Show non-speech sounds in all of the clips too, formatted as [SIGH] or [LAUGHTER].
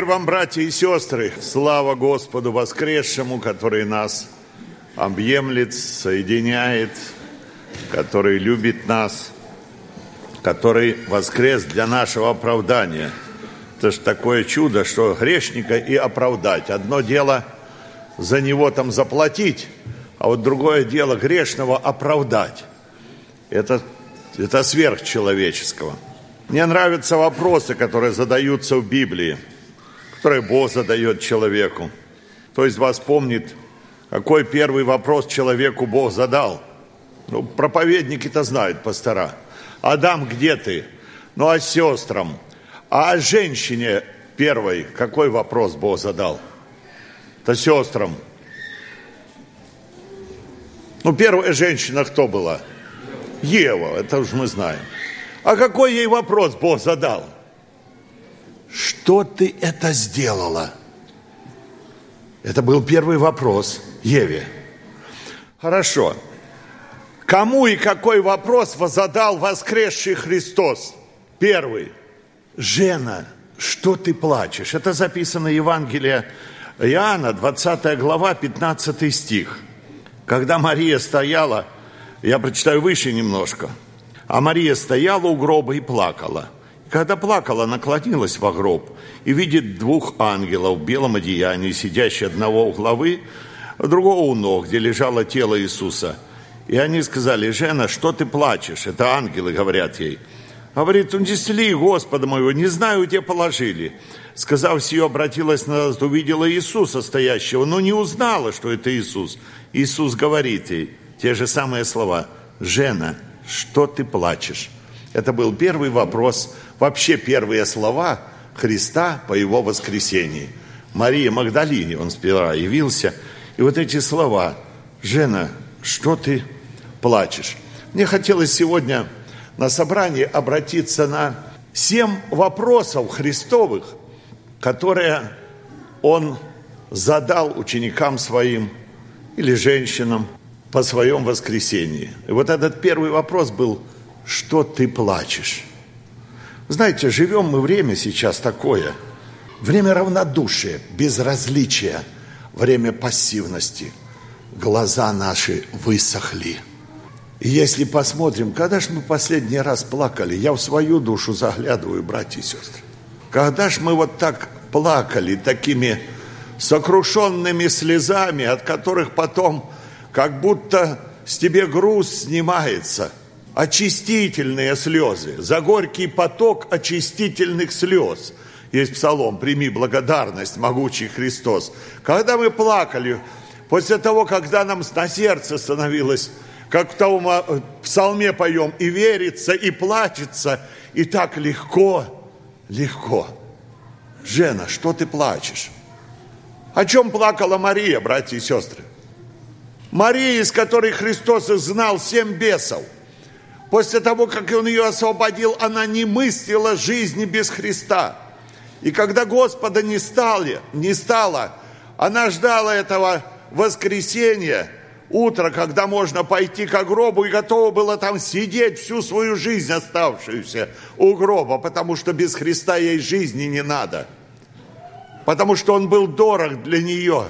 Мир вам, братья и сестры! Слава Господу воскресшему, который нас объемлет, соединяет, который любит нас, который воскрес для нашего оправдания. Это же такое чудо, что грешника и оправдать. Одно дело за него там заплатить, а вот другое дело грешного оправдать. Это, это сверхчеловеческого. Мне нравятся вопросы, которые задаются в Библии – которые Бог задает человеку. Кто из вас помнит, какой первый вопрос человеку Бог задал? Ну, проповедники-то знают, пастора. Адам, где ты? Ну, а сестрам? А женщине первой какой вопрос Бог задал? То сестрам. Ну, первая женщина кто была? Ева, это уж мы знаем. А какой ей вопрос Бог задал? Что ты это сделала? Это был первый вопрос Еве. Хорошо. Кому и какой вопрос задал воскресший Христос? Первый. Жена, что ты плачешь? Это записано в Евангелии Иоанна, 20 глава, 15 стих. Когда Мария стояла, я прочитаю выше немножко, а Мария стояла у гроба и плакала – когда плакала, наклонилась в гроб и видит двух ангелов в белом одеянии, сидящие одного у главы, а другого у ног, где лежало тело Иисуса. И они сказали, «Жена, что ты плачешь?» Это ангелы говорят ей. Говорит, унесли Господа моего, не знаю, где положили. Сказав сие, обратилась назад, увидела Иисуса стоящего, но не узнала, что это Иисус. Иисус говорит ей те же самые слова, «Жена, что ты плачешь?» Это был первый вопрос, вообще первые слова Христа по его воскресении. Мария Магдалине он сперва явился. И вот эти слова, «Жена, что ты плачешь?» Мне хотелось сегодня на собрании обратиться на семь вопросов Христовых, которые он задал ученикам своим или женщинам по своем воскресении. И вот этот первый вопрос был – что ты плачешь. Знаете, живем мы время сейчас такое, время равнодушия, безразличия, время пассивности. Глаза наши высохли. И если посмотрим, когда же мы последний раз плакали, я в свою душу заглядываю, братья и сестры. Когда же мы вот так плакали, такими сокрушенными слезами, от которых потом как будто с тебе груз снимается – очистительные слезы, за горький поток очистительных слез. Есть псалом «Прими благодарность, могучий Христос». Когда мы плакали, после того, когда нам на сердце становилось, как в том э, псалме поем, и верится, и плачется, и так легко, легко. Жена, что ты плачешь? О чем плакала Мария, братья и сестры? Мария, из которой Христос знал семь бесов – После того, как Он ее освободил, она не мыслила жизни без Христа. И когда Господа не стало, не стало, она ждала этого воскресенья, утро, когда можно пойти к гробу, и готова была там сидеть всю свою жизнь оставшуюся у гроба, потому что без Христа ей жизни не надо. Потому что Он был дорог для нее,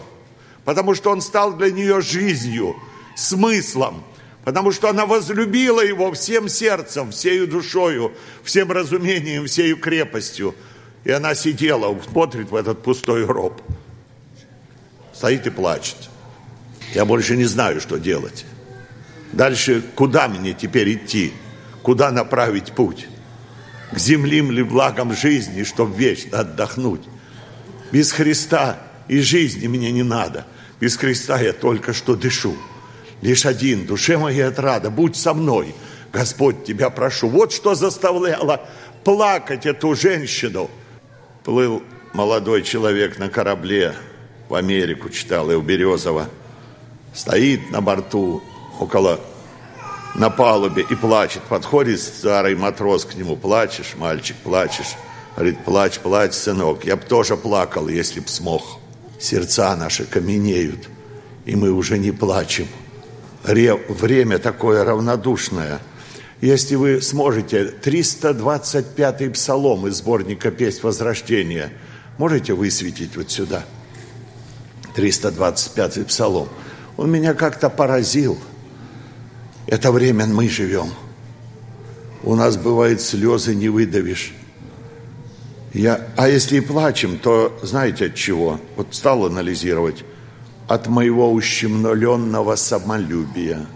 потому что Он стал для нее жизнью, смыслом – потому что она возлюбила его всем сердцем, всею душою, всем разумением, всею крепостью. И она сидела, смотрит в этот пустой гроб. Стоит и плачет. Я больше не знаю, что делать. Дальше куда мне теперь идти? Куда направить путь? К землим ли благам жизни, чтобы вечно отдохнуть? Без Христа и жизни мне не надо. Без Христа я только что дышу лишь один, душе моей отрада, будь со мной, Господь, тебя прошу. Вот что заставляло плакать эту женщину. Плыл молодой человек на корабле в Америку, читал и у Березова. Стоит на борту около на палубе и плачет. Подходит старый матрос к нему. Плачешь, мальчик, плачешь. Говорит, плачь, плачь, сынок. Я бы тоже плакал, если б смог. Сердца наши каменеют, и мы уже не плачем время такое равнодушное. Если вы сможете, 325-й псалом из сборника «Песнь Возрождения», Можете высветить вот сюда? 325 псалом. Он меня как-то поразил. Это время мы живем. У нас бывает слезы не выдавишь. Я, а если и плачем, то знаете от чего? Вот стал анализировать. От моего ущемленного самолюбия,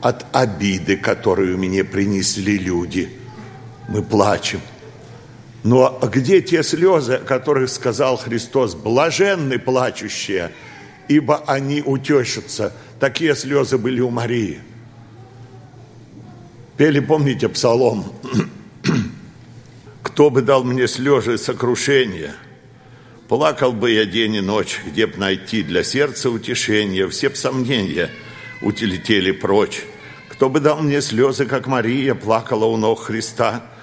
от обиды, которую мне принесли люди. Мы плачем. Но где те слезы, о которых сказал Христос? Блаженны плачущие, ибо они утешатся. Такие слезы были у Марии. Пели, помните, псалом? [CLEARS THROAT] Кто бы дал мне слезы сокрушения? Плакал бы я день и ночь, где б найти для сердца утешение. Все б сомнения утилетели прочь. Кто бы дал мне слезы, как Мария плакала у ног Христа –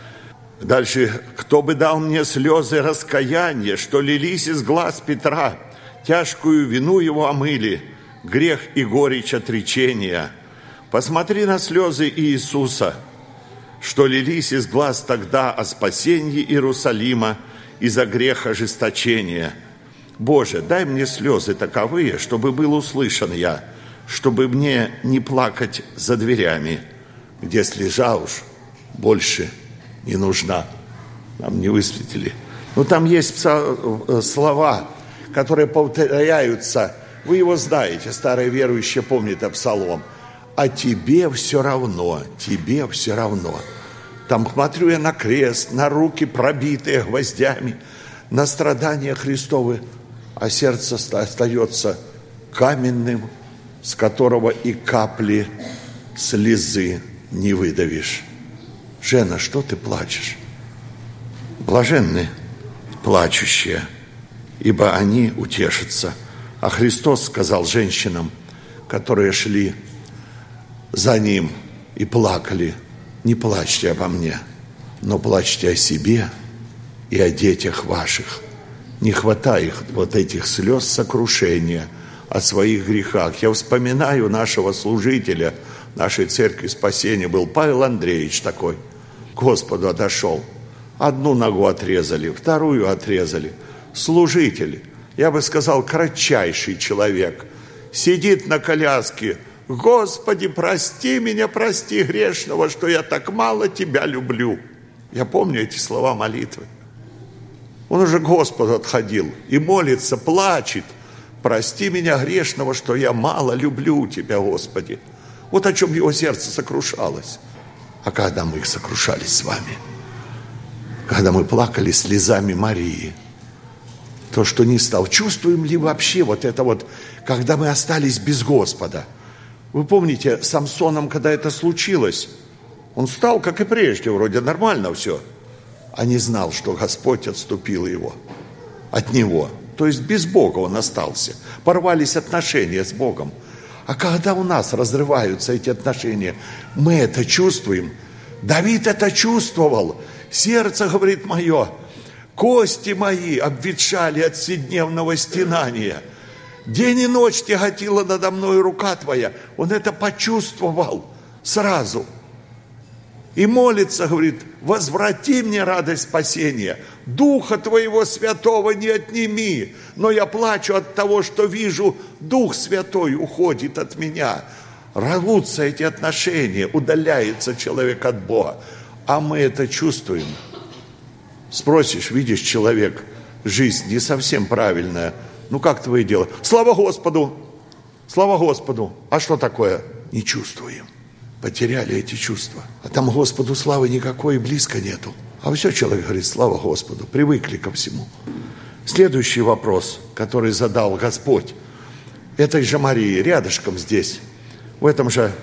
Дальше, кто бы дал мне слезы раскаяния, что лились из глаз Петра, тяжкую вину его омыли, грех и горечь отречения. Посмотри на слезы Иисуса, что лились из глаз тогда о спасении Иерусалима из-за греха ожесточения. Боже, дай мне слезы таковые, чтобы был услышан я, чтобы мне не плакать за дверями, где слежа уж больше не нужна. Нам не высветили. Но там есть э, слова, которые повторяются. Вы его знаете, старые верующие помнят о псалом. А тебе все равно, тебе все равно. Там смотрю я на крест, на руки, пробитые гвоздями, на страдания Христовы, а сердце остается каменным, с которого и капли слезы не выдавишь. Жена, что ты плачешь? Блаженны плачущие, ибо они утешатся. А Христос сказал женщинам, которые шли за Ним и плакали, не плачьте обо мне, но плачьте о себе и о детях ваших. Не хватает вот этих слез сокрушения о своих грехах. Я вспоминаю нашего служителя нашей церкви спасения, был Павел Андреевич такой – Господу отошел. Одну ногу отрезали, вторую отрезали. Служитель, я бы сказал, кратчайший человек, сидит на коляске. Господи, прости меня, прости грешного, что я так мало Тебя люблю. Я помню эти слова молитвы. Он уже к Господу отходил и молится, плачет. Прости меня грешного, что я мало люблю Тебя, Господи. Вот о чем его сердце сокрушалось. А когда мы их сокрушались с вами, когда мы плакали слезами Марии, то, что не стал, чувствуем ли вообще вот это вот, когда мы остались без Господа? Вы помните, с Самсоном, когда это случилось, он стал, как и прежде, вроде нормально все, а не знал, что Господь отступил его от него. То есть без Бога он остался. Порвались отношения с Богом. А когда у нас разрываются эти отношения, мы это чувствуем. Давид это чувствовал. Сердце, говорит мое, кости мои обветшали от седневного стенания. День и ночь тяготила надо мной рука твоя. Он это почувствовал сразу – и молится, говорит, возврати мне радость спасения, Духа Твоего Святого не отними, но я плачу от того, что вижу, Дух Святой уходит от меня. Рвутся эти отношения, удаляется человек от Бога, а мы это чувствуем. Спросишь, видишь, человек, жизнь не совсем правильная, ну как твои дела? Слава Господу! Слава Господу! А что такое? Не чувствуем потеряли эти чувства. А там Господу славы никакой близко нету. А все человек говорит, слава Господу, привыкли ко всему. Следующий вопрос, который задал Господь, этой же Марии, рядышком здесь, в этом же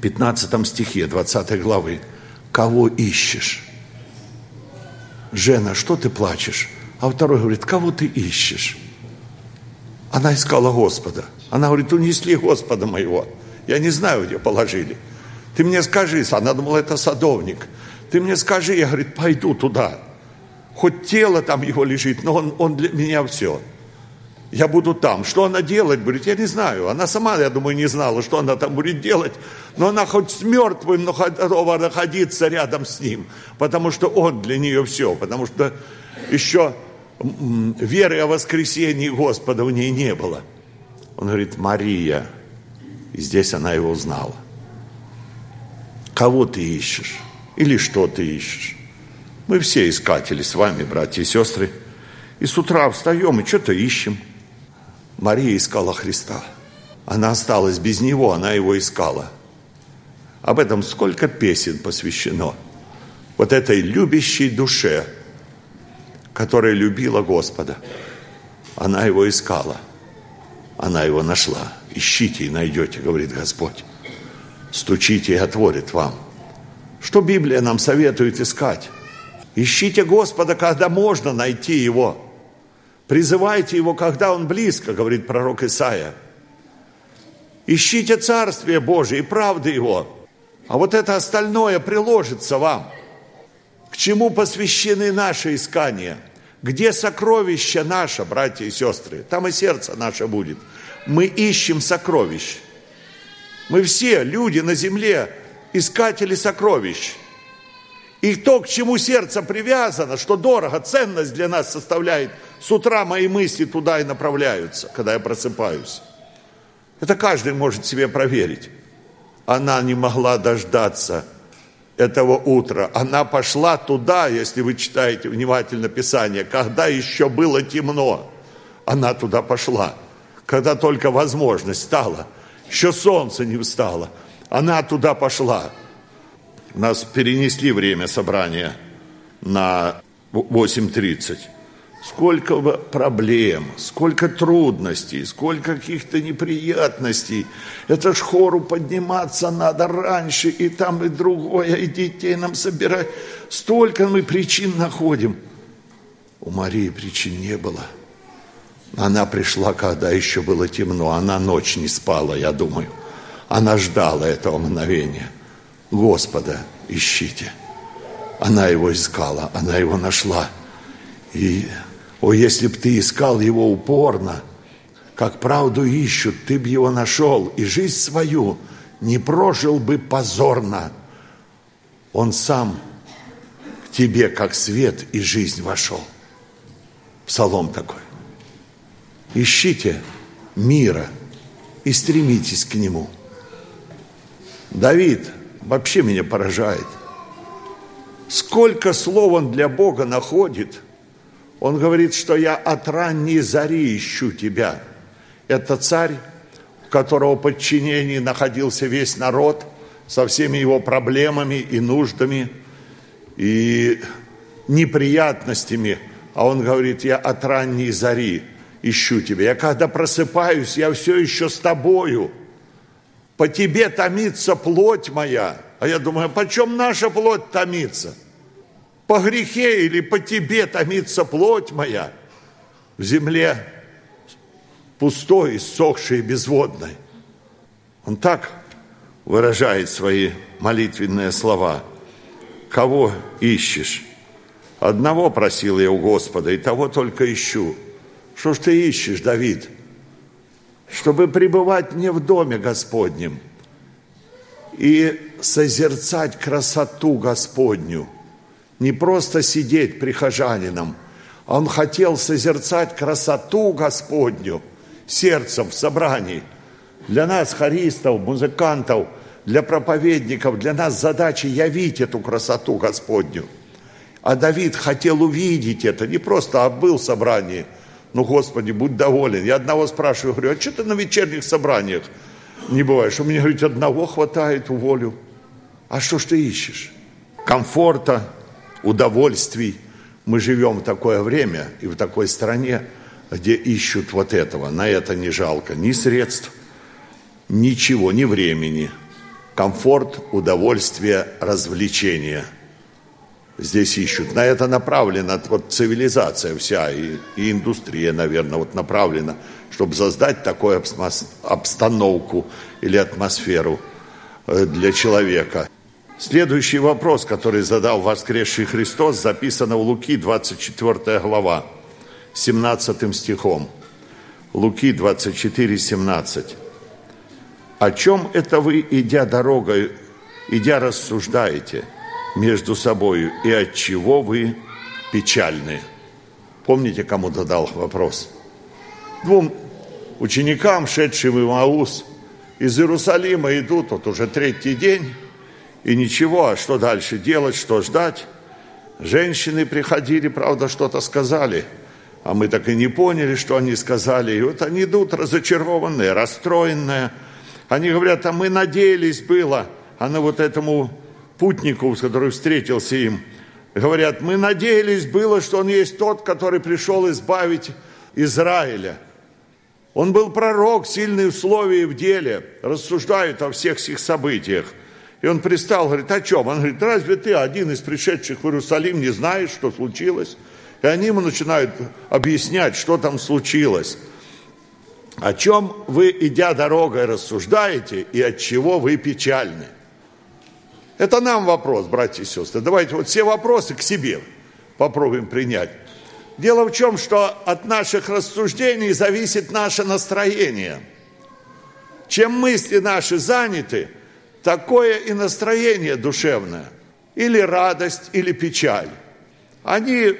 15 стихе 20 главы, кого ищешь? Жена, что ты плачешь? А второй говорит, кого ты ищешь? Она искала Господа. Она говорит, унесли Господа моего. Я не знаю, где положили. Ты мне скажи, она думала, это садовник. Ты мне скажи, я, говорит, пойду туда. Хоть тело там его лежит, но он, он для меня все. Я буду там. Что она делать будет, я не знаю. Она сама, я думаю, не знала, что она там будет делать. Но она хоть с мертвым, но готова находиться рядом с ним. Потому что он для нее все. Потому что еще веры о воскресении Господа в ней не было. Он говорит, Мария. И здесь она его узнала. Кого ты ищешь? Или что ты ищешь? Мы все искатели с вами, братья и сестры. И с утра встаем и что-то ищем. Мария искала Христа. Она осталась без Него, она Его искала. Об этом сколько песен посвящено. Вот этой любящей душе, которая любила Господа. Она Его искала. Она Его нашла. Ищите и найдете, говорит Господь. Стучите и отворит вам. Что Библия нам советует искать? Ищите Господа, когда можно найти Его. Призывайте Его, когда Он близко, говорит пророк Исаия. Ищите Царствие Божие и правды Его. А вот это остальное приложится вам. Чему посвящены наши искания? Где сокровище наше, братья и сестры? Там и сердце наше будет. Мы ищем сокровищ. Мы все люди на земле, искатели сокровищ. И то, к чему сердце привязано, что дорого, ценность для нас составляет, с утра мои мысли туда и направляются, когда я просыпаюсь. Это каждый может себе проверить. Она не могла дождаться этого утра. Она пошла туда, если вы читаете внимательно Писание, когда еще было темно. Она туда пошла, когда только возможность стала. Еще солнце не встало. Она туда пошла. Нас перенесли время собрания на 8.30. Сколько проблем, сколько трудностей, сколько каких-то неприятностей. Это ж хору подниматься надо раньше, и там, и другое, и детей нам собирать. Столько мы причин находим. У Марии причин не было. Она пришла, когда еще было темно. Она ночь не спала, я думаю. Она ждала этого мгновения. Господа ищите. Она его искала, она его нашла. И, о, если б ты искал его упорно, как правду ищут, ты б его нашел, и жизнь свою не прожил бы позорно. Он сам к тебе, как свет и жизнь вошел. Псалом такой. Ищите мира и стремитесь к нему. Давид – вообще меня поражает. Сколько слов он для Бога находит. Он говорит, что я от ранней зари ищу тебя. Это царь, у которого подчинении находился весь народ со всеми его проблемами и нуждами и неприятностями. А он говорит, я от ранней зари ищу тебя. Я когда просыпаюсь, я все еще с тобою – по тебе томится плоть моя. А я думаю, почем наша плоть томится? По грехе или по тебе томится плоть моя? В земле пустой, иссохшей безводной. Он так выражает свои молитвенные слова. Кого ищешь? Одного просил я у Господа, и того только ищу. Что ж ты ищешь, Давид? чтобы пребывать не в доме Господнем и созерцать красоту Господню, не просто сидеть прихожанином, он хотел созерцать красоту Господню сердцем в собрании. Для нас, хористов, музыкантов, для проповедников, для нас задача явить эту красоту Господню. А Давид хотел увидеть это, не просто а был в собрании – ну, Господи, будь доволен. Я одного спрашиваю, говорю, а что ты на вечерних собраниях не бываешь? У меня, говорит, одного хватает уволю. А что ж ты ищешь? Комфорта, удовольствий. Мы живем в такое время и в такой стране, где ищут вот этого. На это не жалко ни средств, ничего, ни времени. Комфорт, удовольствие, развлечение – здесь ищут. На это направлена вот цивилизация вся и, и индустрия, наверное, вот направлена, чтобы создать такую обстановку или атмосферу э, для человека. Следующий вопрос, который задал воскресший Христос, записано в Луки, 24 глава, 17 стихом. Луки 24, 17. «О чем это вы, идя дорогой, идя рассуждаете?» между собой и от чего вы печальны. Помните, кому задал вопрос? Двум ученикам, шедшим в Маус, из Иерусалима идут, вот уже третий день, и ничего, а что дальше делать, что ждать? Женщины приходили, правда, что-то сказали, а мы так и не поняли, что они сказали. И вот они идут разочарованные, расстроенные. Они говорят, а мы надеялись было, а на вот этому путнику, с которым встретился им, говорят, мы надеялись было, что он есть тот, который пришел избавить Израиля. Он был пророк, сильный в слове и в деле, рассуждает о всех сих событиях. И он пристал, говорит, о чем? Он говорит, разве ты один из пришедших в Иерусалим не знаешь, что случилось? И они ему начинают объяснять, что там случилось. О чем вы, идя дорогой, рассуждаете и от чего вы печальны? Это нам вопрос, братья и сестры. Давайте вот все вопросы к себе попробуем принять. Дело в чем, что от наших рассуждений зависит наше настроение. Чем мысли наши заняты, такое и настроение душевное. Или радость, или печаль. Они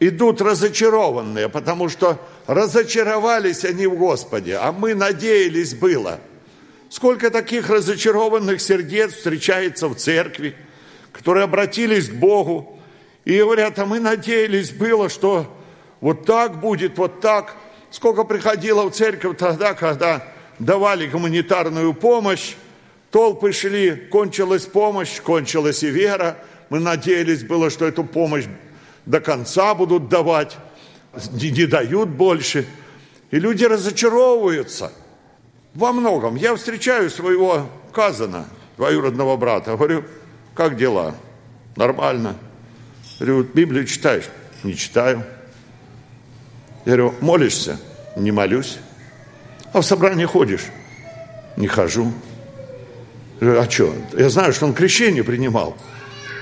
идут разочарованные, потому что разочаровались они в Господе, а мы надеялись было. Сколько таких разочарованных сердец встречается в церкви, которые обратились к Богу, и говорят, а мы надеялись было, что вот так будет, вот так. Сколько приходило в церковь тогда, когда давали гуманитарную помощь, толпы шли, кончилась помощь, кончилась и вера. Мы надеялись было, что эту помощь до конца будут давать, не, дают больше. И люди разочаровываются во многом. Я встречаю своего казана, двоюродного брата, говорю, как дела? Нормально. Говорю, Библию читаешь? Не читаю. Я говорю, молишься? Не молюсь. А в собрание ходишь? Не хожу. Говорю, а что? Я знаю, что он крещение принимал,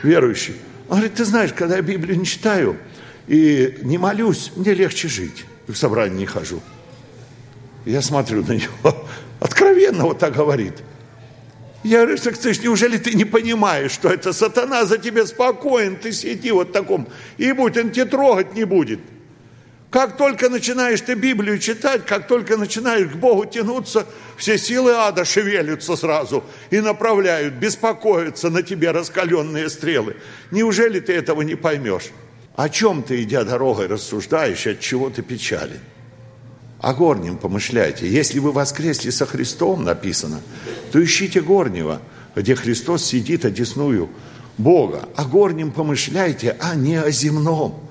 верующий. Он говорит, ты знаешь, когда я Библию не читаю и не молюсь, мне легче жить. И в собрание не хожу. Я смотрю на него, [LAUGHS] откровенно вот так говорит – я говорю, так ты неужели ты не понимаешь, что это сатана за тебя спокоен, ты сиди вот таком, и будь, он тебя трогать не будет. Как только начинаешь ты Библию читать, как только начинаешь к Богу тянуться, все силы ада шевелятся сразу и направляют, беспокоятся на тебе раскаленные стрелы. Неужели ты этого не поймешь? О чем ты, идя дорогой, рассуждаешь, от чего ты печален? О горнем помышляйте. Если вы воскресли со Христом, написано, то ищите горнего, где Христос сидит одесную Бога. О горнем помышляйте, а не о земном.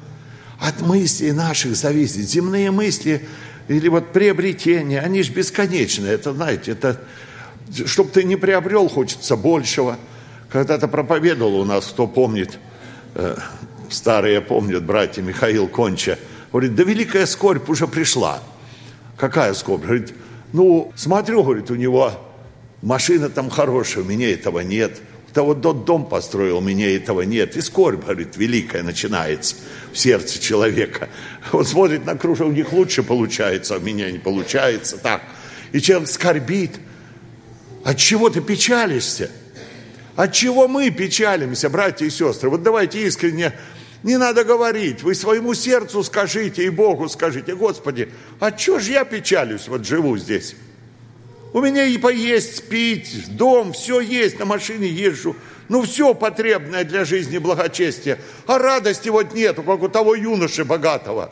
От мыслей наших зависит. Земные мысли или вот приобретения, они же бесконечны. Это, знаете, это, чтобы ты не приобрел, хочется большего. Когда-то проповедовал у нас, кто помнит, э, старые помнят, братья Михаил Конча, говорит, да великая скорбь уже пришла – Какая скобь? Говорит, ну, смотрю, говорит, у него машина там хорошая, у меня этого нет. Того тот дом построил, меня этого нет. И скорбь, говорит, великая начинается в сердце человека. Он смотрит на кружок, у них лучше получается, а у меня не получается. Так. И человек скорбит. От чего ты печалишься? От чего мы печалимся, братья и сестры? Вот давайте искренне не надо говорить, вы своему сердцу скажите и Богу скажите, Господи, а что же я печалюсь, вот живу здесь? У меня и поесть, пить, дом, все есть, на машине езжу. Ну, все потребное для жизни благочестия. А радости вот нету, как у того юноши богатого.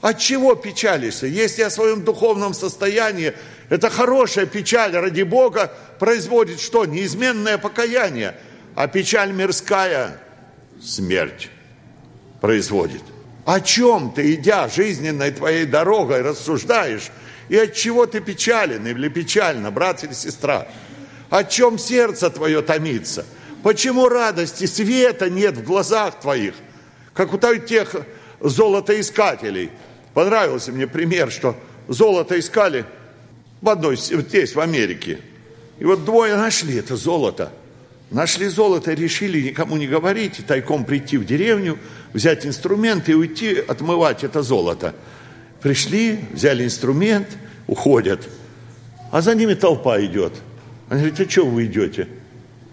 От чего печалишься? Если о своем духовном состоянии, это хорошая печаль ради Бога производит что? Неизменное покаяние. А печаль мирская – смерть производит. О чем ты, идя жизненной твоей дорогой, рассуждаешь, и от чего ты печален или печально, брат или сестра? О чем сердце твое томится? Почему радости, света нет в глазах твоих? Как у тех золотоискателей. Понравился мне пример, что золото искали в одной, здесь, в Америке. И вот двое нашли это золото – Нашли золото, решили никому не говорить, тайком прийти в деревню, взять инструмент и уйти отмывать это золото. Пришли, взяли инструмент, уходят. А за ними толпа идет. Они говорят, а что вы идете?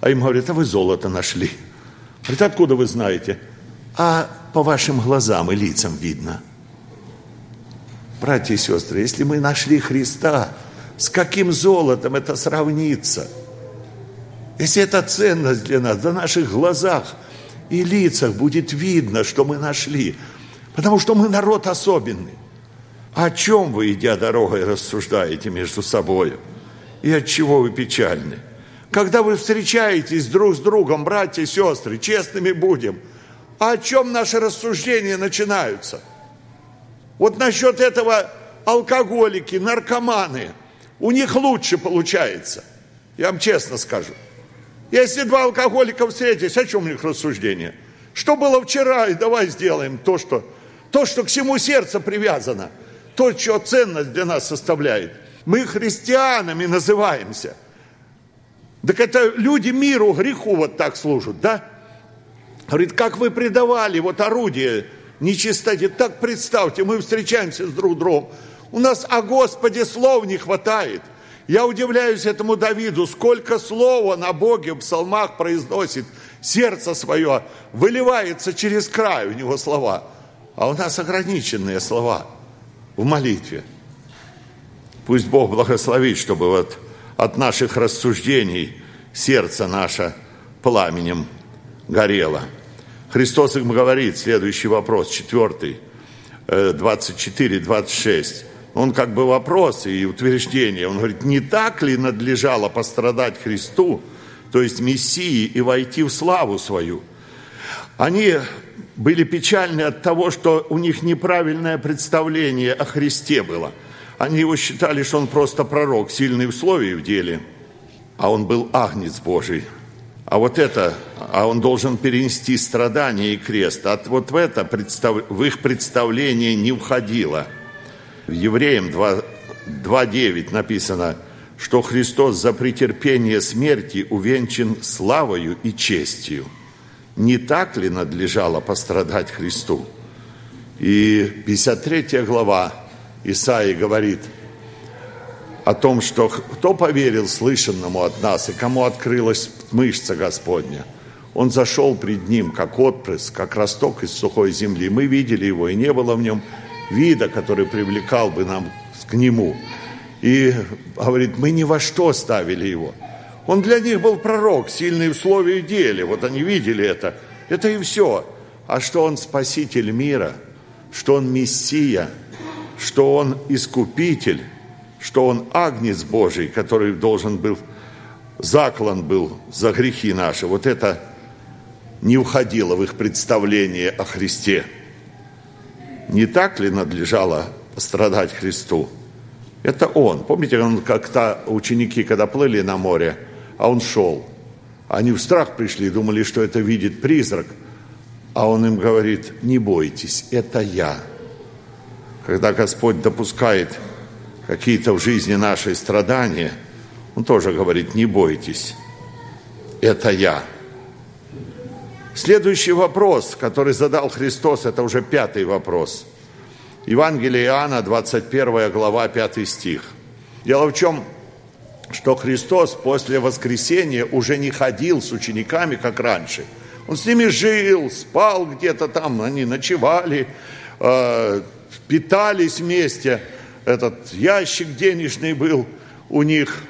А им говорят, а вы золото нашли. Говорят, откуда вы знаете? А по вашим глазам и лицам видно. Братья и сестры, если мы нашли Христа, с каким золотом это сравнится? Если это ценность для нас, в наших глазах и лицах будет видно, что мы нашли. Потому что мы народ особенный. О чем вы, идя дорогой, рассуждаете между собой? И от чего вы печальны? Когда вы встречаетесь друг с другом, братья и сестры, честными будем, а о чем наши рассуждения начинаются? Вот насчет этого алкоголики, наркоманы, у них лучше получается. Я вам честно скажу. Если два алкоголика встретились, о чем у них рассуждение? Что было вчера, и давай сделаем то, что, то, что к всему сердце привязано, то, что ценность для нас составляет. Мы христианами называемся – так это люди миру, греху вот так служат, да? Говорит, как вы предавали вот орудие нечистоте, так представьте, мы встречаемся с друг другом. У нас о Господе слов не хватает. Я удивляюсь этому Давиду, сколько слова на Боге в псалмах произносит, сердце свое выливается через край у него слова. А у нас ограниченные слова в молитве. Пусть Бог благословит, чтобы вот от наших рассуждений сердце наше пламенем горело. Христос им говорит, следующий вопрос, четвертый, 24, 26. Он как бы вопрос и утверждение. Он говорит, не так ли надлежало пострадать Христу, то есть Мессии, и войти в славу свою? Они были печальны от того, что у них неправильное представление о Христе было – они его считали, что он просто пророк, сильный в слове в деле, а он был агнец Божий. А вот это, а он должен перенести страдания и крест. А вот в это представ, в их представление не входило. В Евреям 2.9 написано, что Христос за претерпение смерти увенчан славою и честью. Не так ли надлежало пострадать Христу? И 53 глава Исаия говорит о том, что кто поверил слышанному от нас и кому открылась мышца Господня. Он зашел пред ним, как отпрыск, как росток из сухой земли. Мы видели его, и не было в нем вида, который привлекал бы нам к нему. И говорит, мы ни во что ставили его. Он для них был пророк, сильный в слове и деле. Вот они видели это. Это и все. А что он спаситель мира, что он Мессия – что Он искупитель, что Он агнец Божий, который должен был, заклан был за грехи наши. Вот это не уходило в их представление о Христе. Не так ли надлежало страдать Христу? Это Он. Помните, он как-то ученики, когда плыли на море, а Он шел. Они в страх пришли, думали, что это видит призрак. А Он им говорит, не бойтесь, это Я – когда Господь допускает какие-то в жизни наши страдания, Он тоже говорит, не бойтесь, это я. Следующий вопрос, который задал Христос, это уже пятый вопрос. Евангелие Иоанна, 21 глава, 5 стих. Дело в чем, что Христос после воскресения уже не ходил с учениками, как раньше. Он с ними жил, спал где-то там, они ночевали, э, питались вместе. Этот ящик денежный был у них.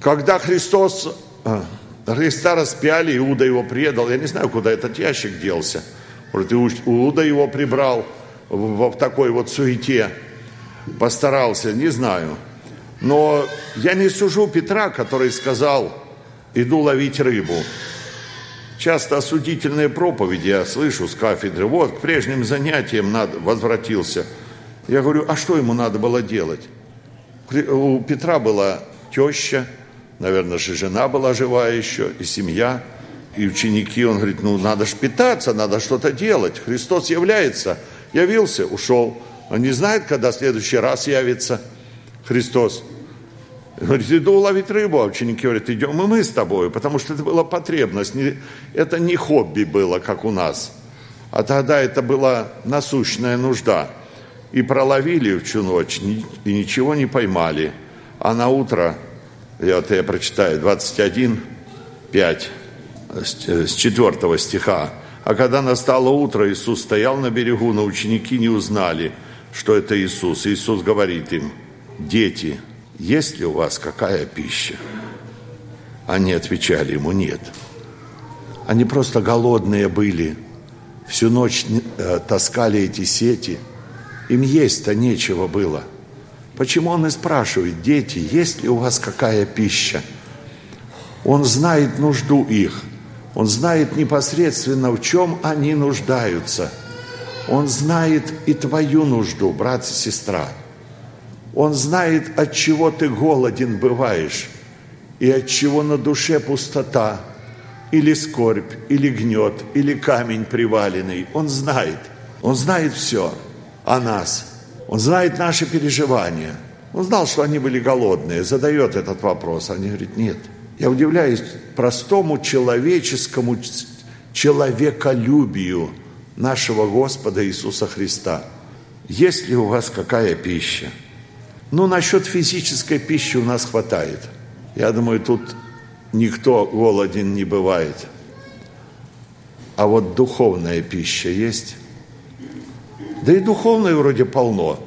Когда Христос, а, Христа распяли, Иуда его предал. Я не знаю, куда этот ящик делся. Может, Иуда его прибрал в такой вот суете. Постарался, не знаю. Но я не сужу Петра, который сказал, иду ловить рыбу. Часто осудительные проповеди я слышу с кафедры. Вот, к прежним занятиям надо, возвратился. Я говорю, а что ему надо было делать? У Петра была теща, наверное, же жена была живая еще, и семья, и ученики. Он говорит, ну, надо ж питаться, надо что-то делать. Христос является. Явился, ушел. Он не знает, когда в следующий раз явится Христос. Говорит, иду ловить рыбу, а ученики говорят, идем и мы с тобой, потому что это была потребность. Это не хобби было, как у нас, а тогда это была насущная нужда. И проловили всю ночь, и ничего не поймали. А на утро, вот я прочитаю, 21, 5, с 4 стиха. А когда настало утро, Иисус стоял на берегу, но ученики не узнали, что это Иисус. Иисус говорит им, дети, есть ли у вас какая пища? Они отвечали ему, нет. Они просто голодные были, всю ночь э, таскали эти сети. Им есть-то нечего было. Почему он и спрашивает, дети, есть ли у вас какая пища? Он знает нужду их. Он знает непосредственно, в чем они нуждаются. Он знает и твою нужду, брат и сестра. Он знает, от чего ты голоден бываешь, и от чего на душе пустота, или скорбь, или гнет, или камень приваленный. Он знает. Он знает все о нас. Он знает наши переживания. Он знал, что они были голодные, задает этот вопрос. Они говорят, нет – я удивляюсь простому человеческому человеколюбию нашего Господа Иисуса Христа. Есть ли у вас какая пища? Ну, насчет физической пищи у нас хватает. Я думаю, тут никто голоден не бывает. А вот духовная пища есть? Да и духовной вроде полно.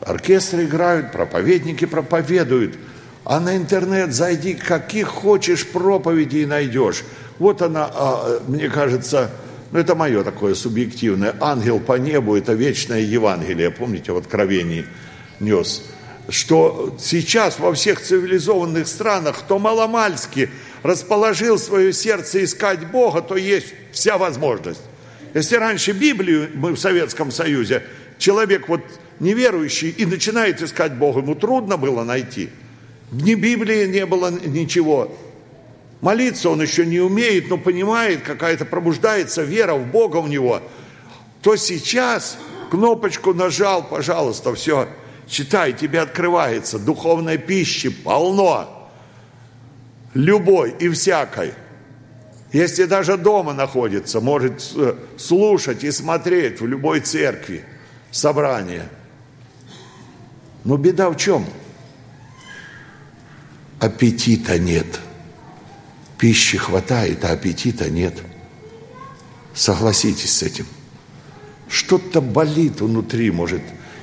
Оркестры играют, проповедники проповедуют – а на интернет зайди, каких хочешь проповедей найдешь. Вот она, а, мне кажется, ну это мое такое субъективное, ангел по небу, это вечное Евангелие, помните, в Откровении нес. Что сейчас во всех цивилизованных странах, кто маломальски расположил свое сердце искать Бога, то есть вся возможность. Если раньше Библию мы в Советском Союзе, человек вот неверующий и начинает искать Бога, ему трудно было найти – ни Библии не было ничего. Молиться он еще не умеет, но понимает, какая-то пробуждается вера в Бога у него. То сейчас кнопочку нажал, пожалуйста, все, читай, тебе открывается. Духовной пищи полно. Любой и всякой. Если даже дома находится, может э, слушать и смотреть в любой церкви собрание. Но беда в чем? – аппетита нет. Пищи хватает, а аппетита нет. Согласитесь с этим. Что-то болит внутри, может,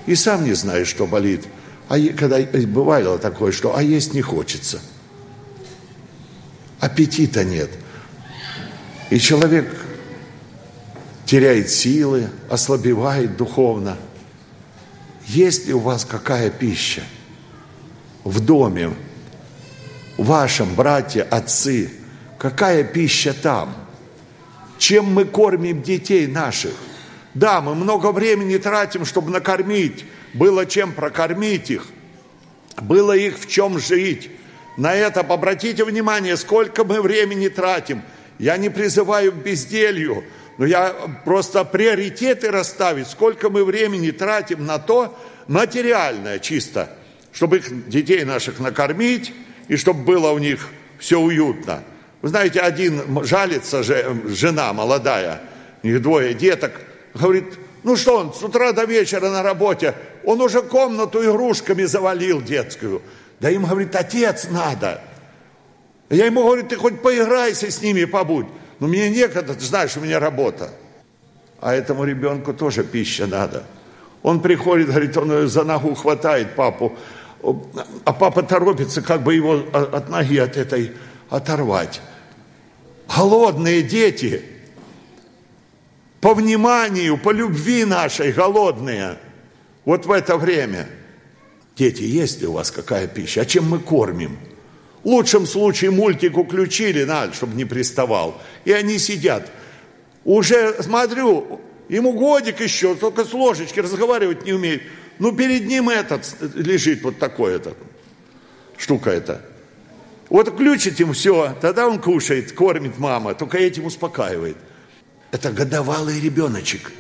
и сам не знаешь, что болит. А когда бывало такое, что а есть не хочется. Аппетита нет. И человек теряет силы, ослабевает духовно. Есть ли у вас какая пища в доме, вашим, братья, отцы, какая пища там? Чем мы кормим детей наших? Да, мы много времени тратим, чтобы накормить, было чем прокормить их, было их в чем жить. На это обратите внимание, сколько мы времени тратим. Я не призываю к безделью, но я просто приоритеты расставить, сколько мы времени тратим на то, материальное чисто, чтобы их детей наших накормить, и чтобы было у них все уютно. Вы знаете, один жалится, жена молодая, у них двое деток, говорит, ну что он с утра до вечера на работе, он уже комнату игрушками завалил детскую. Да им, говорит, отец надо. Я ему говорю, ты хоть поиграйся с ними, побудь. Но мне некогда, ты знаешь, у меня работа. А этому ребенку тоже пища надо. Он приходит, говорит, он за ногу хватает папу, а папа торопится, как бы его от ноги от этой оторвать. Голодные дети, по вниманию, по любви нашей голодные, вот в это время. Дети, есть ли у вас какая пища? А чем мы кормим? В лучшем случае мультик уключили, надо, чтобы не приставал. И они сидят. Уже смотрю, ему годик еще, только с ложечки разговаривать не умеет. Ну, перед ним этот лежит вот такой этот, штука эта. Вот включит ему все, тогда он кушает, кормит мама, только этим успокаивает. Это годовалый ребеночек.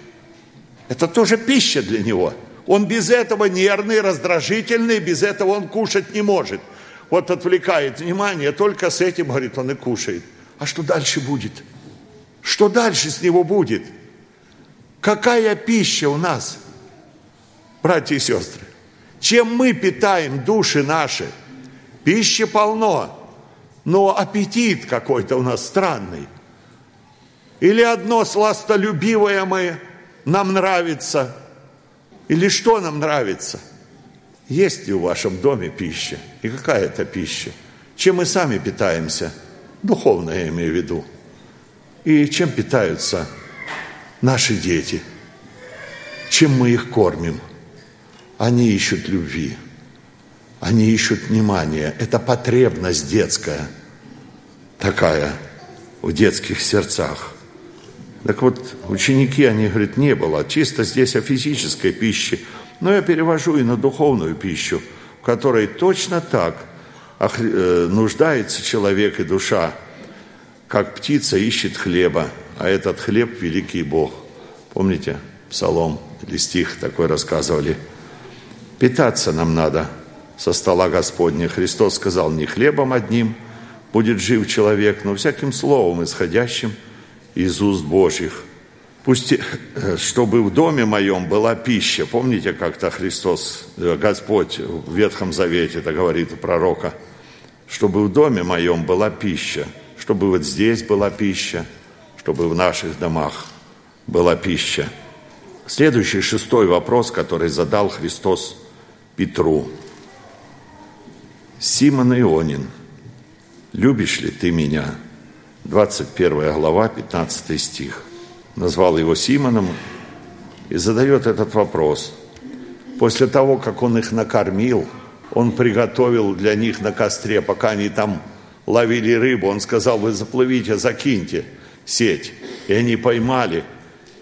Это тоже пища для него. Он без этого нервный, раздражительный, без этого он кушать не может. Вот отвлекает внимание, только с этим, говорит, он и кушает. А что дальше будет? Что дальше с него будет? Какая пища у нас – братья и сестры, чем мы питаем души наши, пищи полно, но аппетит какой-то у нас странный. Или одно сластолюбивое мы, нам нравится. Или что нам нравится? Есть ли в вашем доме пища? И какая это пища? Чем мы сами питаемся? Духовно я имею в виду. И чем питаются наши дети? Чем мы их кормим? Они ищут любви. Они ищут внимания. Это потребность детская такая в детских сердцах. Так вот, ученики, они говорят, не было. Чисто здесь о физической пище. Но я перевожу и на духовную пищу, в которой точно так э, нуждается человек и душа, как птица ищет хлеба, а этот хлеб – великий Бог. Помните, псалом или стих такой рассказывали. Питаться нам надо со стола Господня. Христос сказал, не хлебом одним будет жив человек, но всяким словом исходящим – из уст Божьих. Пусть, чтобы в доме моем была пища. Помните, как-то Христос, э, Господь в Ветхом Завете, это говорит пророка, чтобы в доме моем была пища, чтобы вот здесь была пища, чтобы в наших домах была пища. Следующий шестой вопрос, который задал Христос Петру. Симон Ионин, любишь ли ты меня? 21 глава, 15 стих. Назвал его Симоном и задает этот вопрос. После того, как он их накормил, он приготовил для них на костре, пока они там ловили рыбу, он сказал, вы заплывите, закиньте сеть. И они поймали.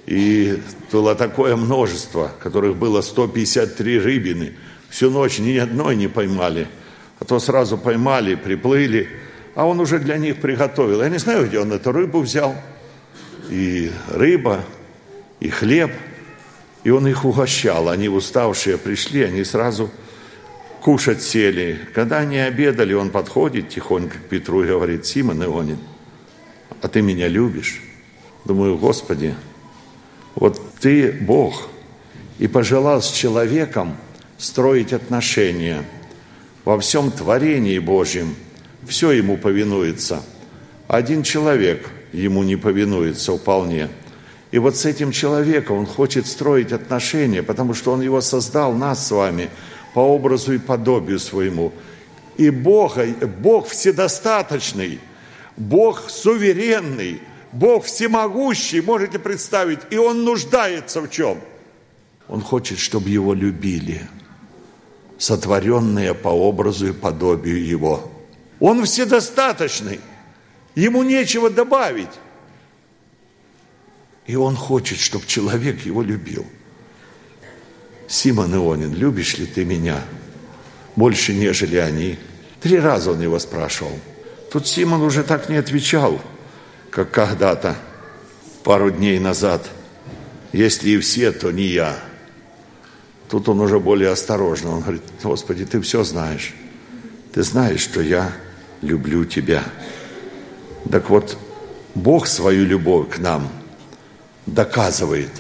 И было такое множество, которых было 153 рыбины. Всю ночь ни одной не поймали. А то сразу поймали, приплыли – а он уже для них приготовил. Я не знаю, где он эту рыбу взял, и рыба, и хлеб, и он их угощал. Они уставшие пришли, они сразу кушать сели. Когда они обедали, он подходит тихонько к Петру и говорит, Симон Ионин, а ты меня любишь? Думаю, Господи, вот ты Бог, и пожелал с человеком строить отношения во всем творении Божьем – все ему повинуется. Один человек ему не повинуется вполне. И вот с этим человеком он хочет строить отношения, потому что он его создал, нас с вами, по образу и подобию своему. И Бог, Бог вседостаточный, Бог суверенный, Бог всемогущий, можете представить, и Он нуждается в чем? Он хочет, чтобы Его любили, сотворенные по образу и подобию Его. Он вседостаточный. Ему нечего добавить. И он хочет, чтобы человек его любил. Симон Ионин, любишь ли ты меня? Больше, нежели они. Три раза он его спрашивал. Тут Симон уже так не отвечал, как когда-то, пару дней назад. Если и все, то не я. Тут он уже более осторожно. Он говорит, Господи, ты все знаешь. Ты знаешь, что я люблю тебя. Так вот, Бог свою любовь к нам доказывает.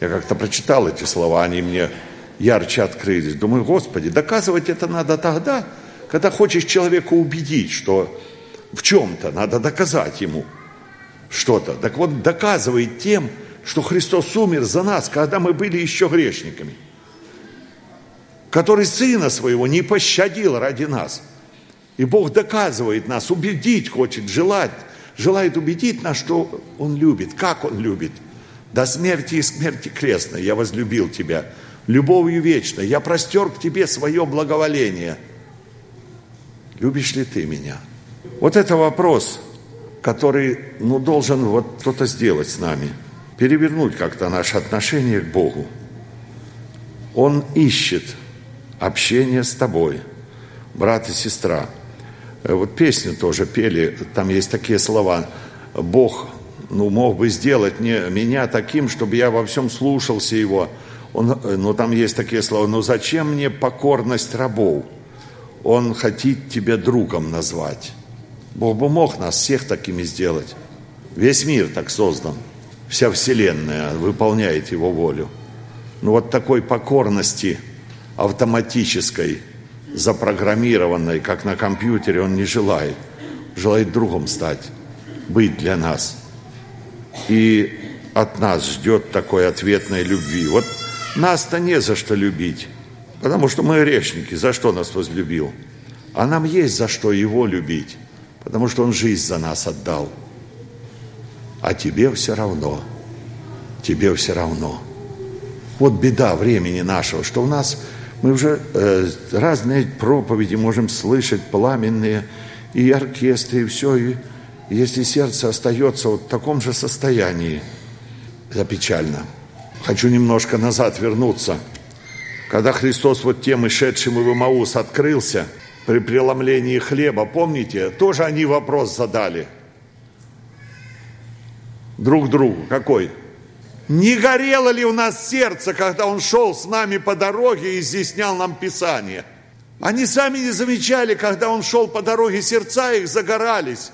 Я как-то прочитал эти слова, они мне ярче открылись. Думаю, Господи, доказывать это надо тогда, когда хочешь человека убедить, что в чем-то надо доказать ему что-то. Так вот, доказывает тем, что Христос умер за нас, когда мы были еще грешниками, который Сына Своего не пощадил ради нас – и Бог доказывает нас, убедить хочет, желать, желает убедить нас, что Он любит, как Он любит. До смерти и смерти крестной я возлюбил тебя, любовью вечной, я простер к тебе свое благоволение. Любишь ли ты меня? Вот это вопрос, который ну, должен вот кто-то сделать с нами, перевернуть как-то наше отношение к Богу. Он ищет общение с тобой, брат и сестра – вот песню тоже пели, там есть такие слова. Бог ну, мог бы сделать мне, меня таким, чтобы я во всем слушался Его. Он, э, ну, там есть такие слова. Но зачем мне покорность рабов? Он хотит тебя другом назвать. Бог бы мог нас всех такими сделать. Весь мир так создан. Вся вселенная выполняет Его волю. Но вот такой покорности автоматической – запрограммированной, как на компьютере, он не желает. Желает другом стать, быть для нас. И от нас ждет такой ответной любви. Вот Нас-то не за что любить, потому что мы грешники. За что нас возлюбил? А нам есть за что Его любить, потому что Он жизнь за нас отдал. А тебе все равно. Тебе все равно. Вот беда времени нашего, что у нас мы уже э, разные проповеди можем слышать, пламенные, и оркестры, и все. И если сердце остается вот в таком же состоянии, это печально. Хочу немножко назад вернуться. Когда Христос вот тем шедшим в Имаус открылся при преломлении хлеба, помните, тоже они вопрос задали друг другу. Какой? Не горело ли у нас сердце, когда Он шел с нами по дороге и изъяснял нам Писание? Они сами не замечали, когда Он шел по дороге, сердца их загорались.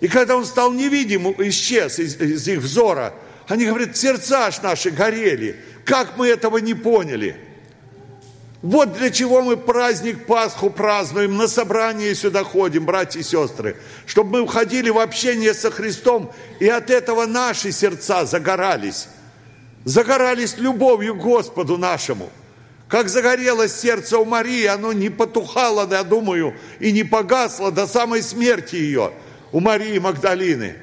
И когда Он стал невидим, исчез из, из их взора, они говорят, сердца аж наши горели. Как мы этого не поняли? Вот для чего мы праздник Пасху празднуем, на собрание сюда ходим, братья и сестры, чтобы мы уходили в общение со Христом, и от этого наши сердца загорались, загорались любовью к Господу нашему. Как загорелось сердце у Марии, оно не потухало, я думаю, и не погасло до самой смерти ее, у Марии Магдалины.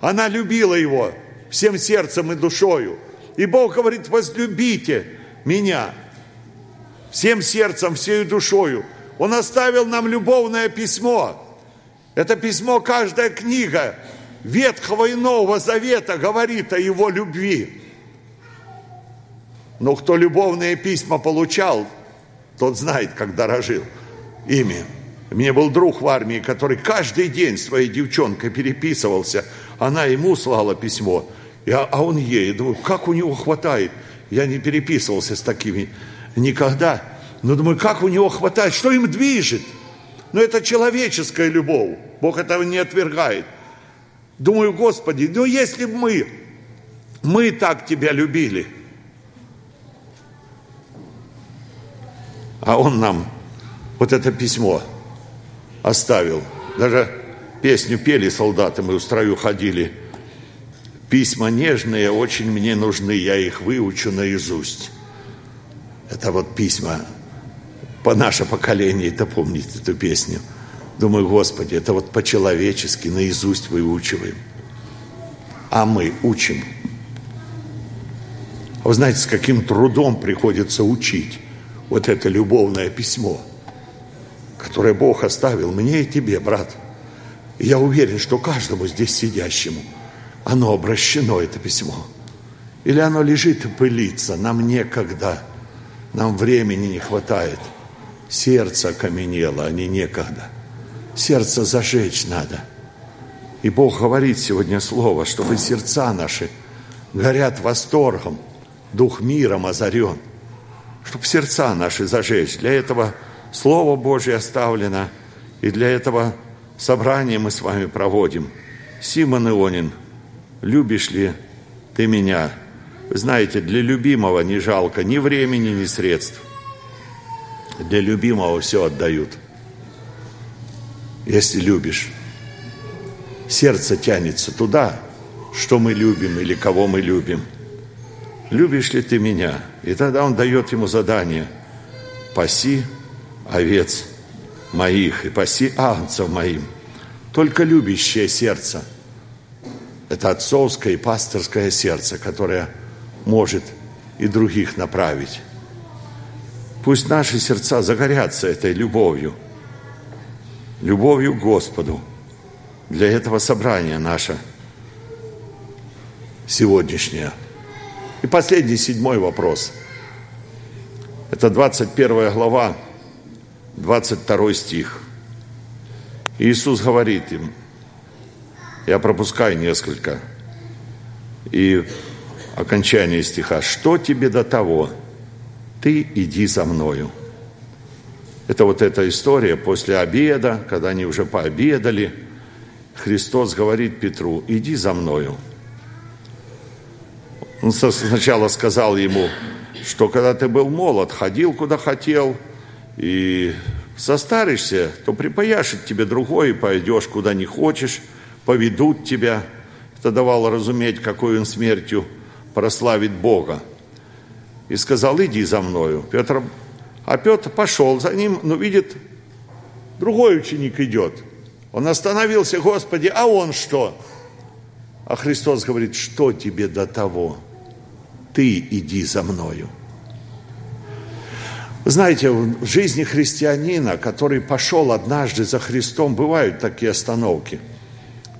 Она любила его всем сердцем и душою. И Бог говорит, возлюбите меня – всем сердцем, всей душою. Он оставил нам любовное письмо. Это письмо, каждая книга Ветхого и Нового Завета говорит о его любви. Но кто любовные письма получал, тот знает, как дорожил ими. У меня был друг в армии, который каждый день своей девчонкой переписывался. Она ему слала письмо, а он ей. Думаю, как у него хватает? Я не переписывался с такими никогда. Но думаю, как у него хватает, что им движет? Но это человеческая любовь. Бог этого не отвергает. Думаю, Господи, ну если бы мы, мы так Тебя любили, а Он нам вот это письмо оставил. Даже песню пели солдаты, мы в строю ходили. Письма нежные очень мне нужны, я их выучу наизусть. Это вот письма, по наше поколение это помнит эту песню. Думаю, Господи, это вот по-человечески наизусть выучиваем. А мы учим. А вы знаете, с каким трудом приходится учить вот это любовное письмо, которое Бог оставил мне и тебе, брат. И я уверен, что каждому здесь сидящему оно обращено, это письмо. Или оно лежит и пылится, нам некогда – нам времени не хватает. Сердце окаменело, а не некогда. Сердце зажечь надо. И Бог говорит сегодня слово, чтобы сердца наши горят восторгом, дух миром озарен. Чтобы сердца наши зажечь. Для этого Слово Божье оставлено, и для этого собрание мы с вами проводим. Симон Ионин, любишь ли ты меня? Вы знаете, для любимого не жалко ни времени, ни средств. Для любимого все отдают. Если любишь. Сердце тянется туда, что мы любим или кого мы любим. Любишь ли ты меня? И тогда он дает ему задание. Паси овец моих и паси агнцев моим. Только любящее сердце – это отцовское и пасторское сердце, которое – может и других направить. Пусть наши сердца загорятся этой любовью, любовью к Господу. Для этого собрания наше сегодняшнее. И последний, седьмой вопрос. Это 21 глава, 22 стих. Иисус говорит им, я пропускаю несколько, и окончание стиха. «Что тебе до того? Ты иди за мною». Это вот эта история после обеда, когда они уже пообедали. Христос говорит Петру, иди за мною. Он сначала сказал ему, что когда ты был молод, ходил куда хотел, и состаришься, то припаяшет тебе другой, и пойдешь куда не хочешь, поведут тебя. Это давало разуметь, какой он смертью прославить Бога. и сказал, иди за мною. Петр, а Петр пошел за ним, но видит, другой ученик идет. Он остановился, Господи, а он что? А Христос говорит, что тебе до того? Ты иди за мною. Знаете, в жизни христианина, который пошел однажды за Христом, бывают такие остановки.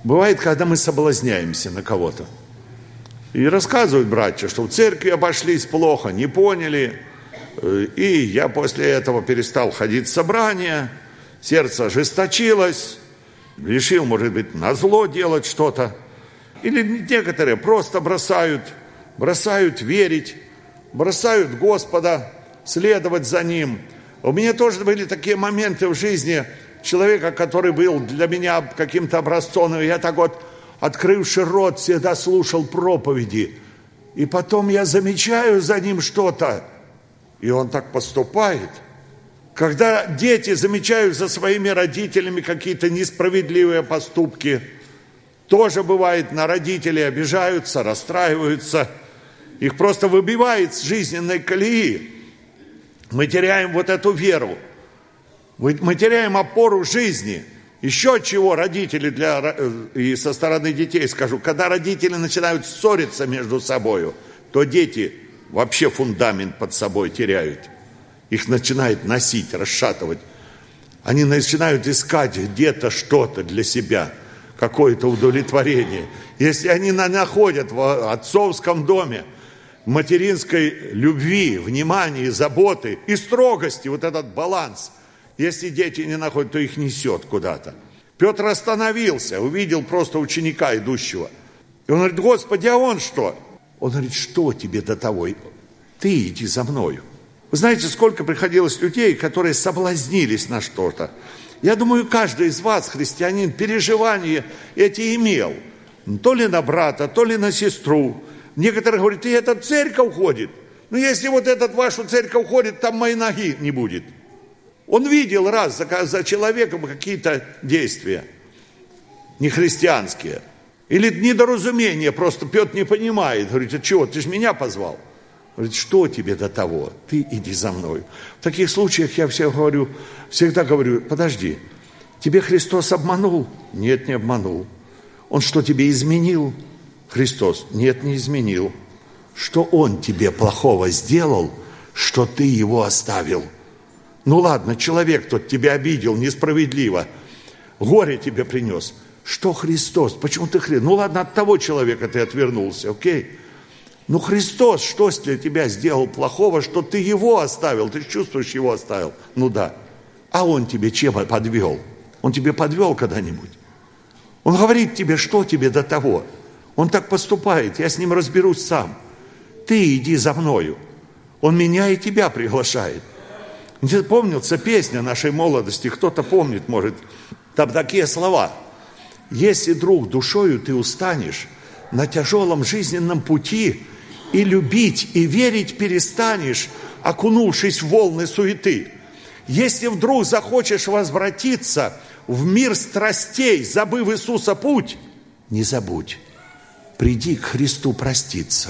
Бывает, когда мы соблазняемся на кого-то. И рассказывают братья, что в церкви обошлись плохо, не поняли. Э, и я после этого перестал ходить в собрания, сердце ожесточилось, решил, может быть, на зло делать что-то. Или некоторые просто бросают, бросают верить, бросают Господа, следовать за Ним. У меня тоже были такие моменты в жизни человека, который был для меня каким-то образцом, и я так вот, открывший рот, всегда слушал проповеди. И потом я замечаю за ним что-то, и он так поступает. Когда дети замечают за своими родителями какие-то несправедливые поступки, тоже бывает, на родителей обижаются, расстраиваются, их просто выбивает с жизненной колеи. Мы теряем вот эту веру. Мы теряем опору жизни. Еще чего родители для, э, и со стороны детей скажу, когда родители начинают ссориться между собой, то дети вообще фундамент под собой теряют. Их начинает носить, расшатывать. Они начинают искать где-то что-то для себя, какое-то удовлетворение. Если они находят в отцовском доме – материнской любви, внимания, заботы и строгости, вот этот баланс. Если дети не находят, то их несет куда-то. Петр остановился, увидел просто ученика идущего. И он говорит, Господи, а он что? Он говорит, что тебе до того? Ты иди за мною. Вы знаете, сколько приходилось людей, которые соблазнились на что-то. Я думаю, каждый из вас, христианин, переживания эти имел. То ли на брата, то ли на сестру, Некоторые говорят, и этот церковь ходит. Ну, если вот этот вашу церковь ходит, там моей ноги не будет. Он видел раз за, за человеком какие-то действия нехристианские. Или недоразумение, просто Петр не понимает. Говорит, а чего, ты же меня позвал. Говорит, что тебе до того? Ты иди за мной. В таких случаях я всегда говорю, всегда говорю, подожди, тебе Христос обманул? Нет, не обманул. Он что, тебе изменил? Христос, нет, не изменил. Что Он тебе плохого сделал, что ты его оставил? Ну ладно, человек тот тебя обидел несправедливо, горе тебе принес. Что Христос? Почему ты Христос? Ну ладно, от того человека ты отвернулся, окей? Ну Христос, что для тебя сделал плохого, что ты его оставил? Ты чувствуешь, его оставил? Ну да. А он тебе чем подвел? Он тебе подвел когда-нибудь? Он говорит тебе, что тебе до того? Он так поступает, я с ним разберусь сам. Ты иди за мною. Он меня и тебя приглашает. Помнится песня нашей молодости, кто-то помнит, может, там такие слова. Если, друг, душою ты устанешь на тяжелом жизненном пути, и любить, и верить перестанешь, окунувшись в волны суеты. Если вдруг захочешь возвратиться в мир страстей, забыв Иисуса путь, не забудь, приди к Христу проститься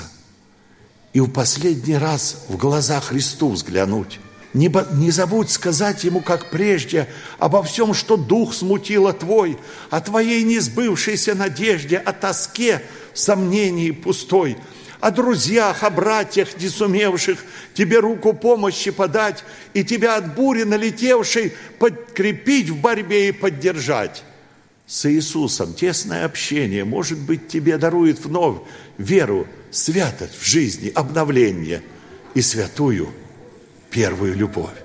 и в последний раз в глаза Христу взглянуть. Не, не забудь сказать Ему, как прежде, обо всем, что дух смутило Твой, о Твоей несбывшейся надежде, о тоске, сомнении пустой, о друзьях, о братьях, не сумевших Тебе руку помощи подать и Тебя от бури налетевшей подкрепить в борьбе и поддержать. С Иисусом, тесное общение, может быть, тебе дарует вновь веру, святость в жизни, обновление и святую первую любовь.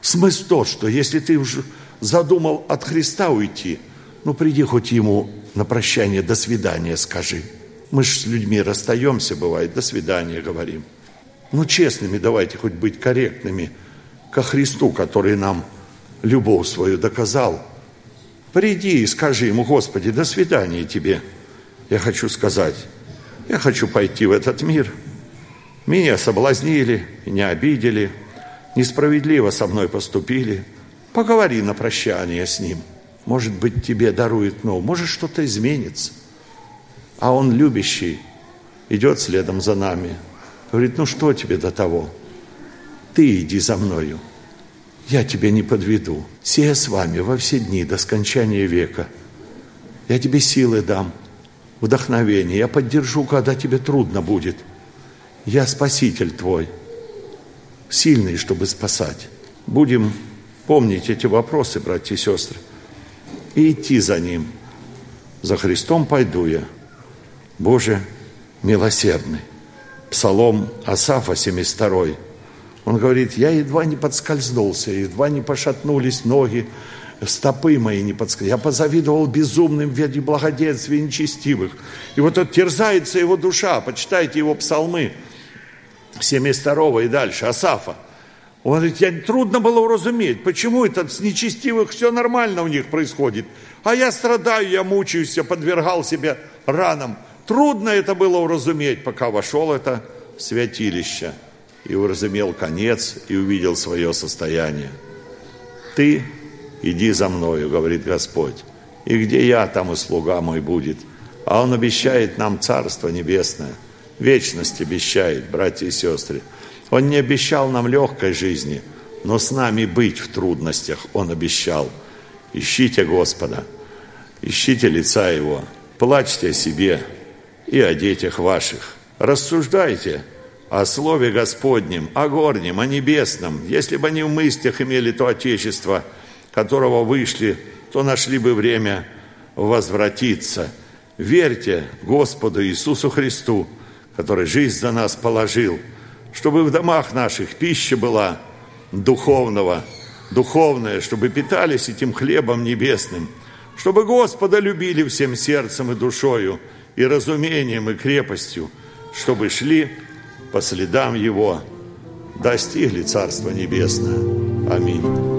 Смысл тот, что если ты уже задумал от Христа уйти, ну приди хоть ему на прощание, до свидания скажи. Мы же с людьми расстаемся, бывает, до свидания говорим. Ну честными давайте хоть быть корректными ко Христу, который нам любовь свою доказал – Приди и скажи ему, Господи, до свидания тебе. Я хочу сказать, я хочу пойти в этот мир. Меня соблазнили, меня обидели, несправедливо со мной поступили. Поговори на прощание с ним. Может быть, тебе дарует но может что-то изменится. А он любящий идет следом за нами. Говорит, ну что тебе до того? Ты иди за мною. Я тебя не подведу. Сея с вами во все дни до скончания века. Я тебе силы дам, вдохновение. Я поддержу, когда тебе трудно будет. Я спаситель твой, сильный, чтобы спасать. Будем помнить эти вопросы, братья и сестры, и идти за Ним. За Христом пойду я, Боже милосердный. Псалом Асафа 72. Он говорит, я едва не подскользнулся, едва не пошатнулись ноги, стопы мои не подскользнули. Я позавидовал безумным в виде благоденствия нечестивых. И вот это терзается его душа. Почитайте его псалмы 72 и дальше, Асафа. Он говорит, я, трудно было уразуметь, почему это с нечестивых все нормально у них происходит. А я страдаю, я мучаюсь, я подвергал себя ранам. Трудно это было уразуметь, пока вошел это святилище и уразумел конец и увидел свое состояние. Ты иди за мною, говорит Господь, и где я, там и слуга мой будет. А Он обещает нам Царство Небесное, вечность обещает, братья и сестры. Он не обещал нам легкой жизни, но с нами быть в трудностях Он обещал. Ищите Господа, ищите лица Его, плачьте о себе и о детях ваших. Рассуждайте о Слове Господнем, о горнем, о небесном. Если бы они в мыслях имели то Отечество, которого вышли, то нашли бы время возвратиться. Верьте Господу Иисусу Христу, который жизнь за нас положил – чтобы в домах наших пища была духовного, духовная, чтобы питались этим хлебом небесным, чтобы Господа любили всем сердцем и душою, и разумением, и крепостью, чтобы шли по следам Его, достигли Царства Небесное. Аминь.